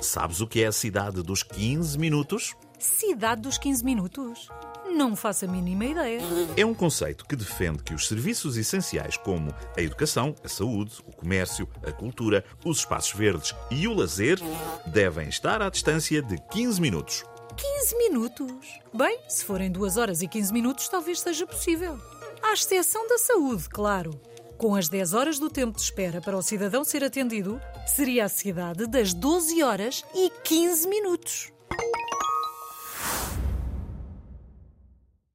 Sabes o que é a cidade dos 15 minutos? Cidade dos 15 minutos? Não faço a mínima ideia. É um conceito que defende que os serviços essenciais como a educação, a saúde, o comércio, a cultura, os espaços verdes e o lazer devem estar à distância de 15 minutos. 15 minutos? Bem, se forem 2 horas e 15 minutos, talvez seja possível. À exceção da saúde, claro. Com as 10 horas do tempo de espera para o cidadão ser atendido, seria a cidade das 12 horas e 15 minutos.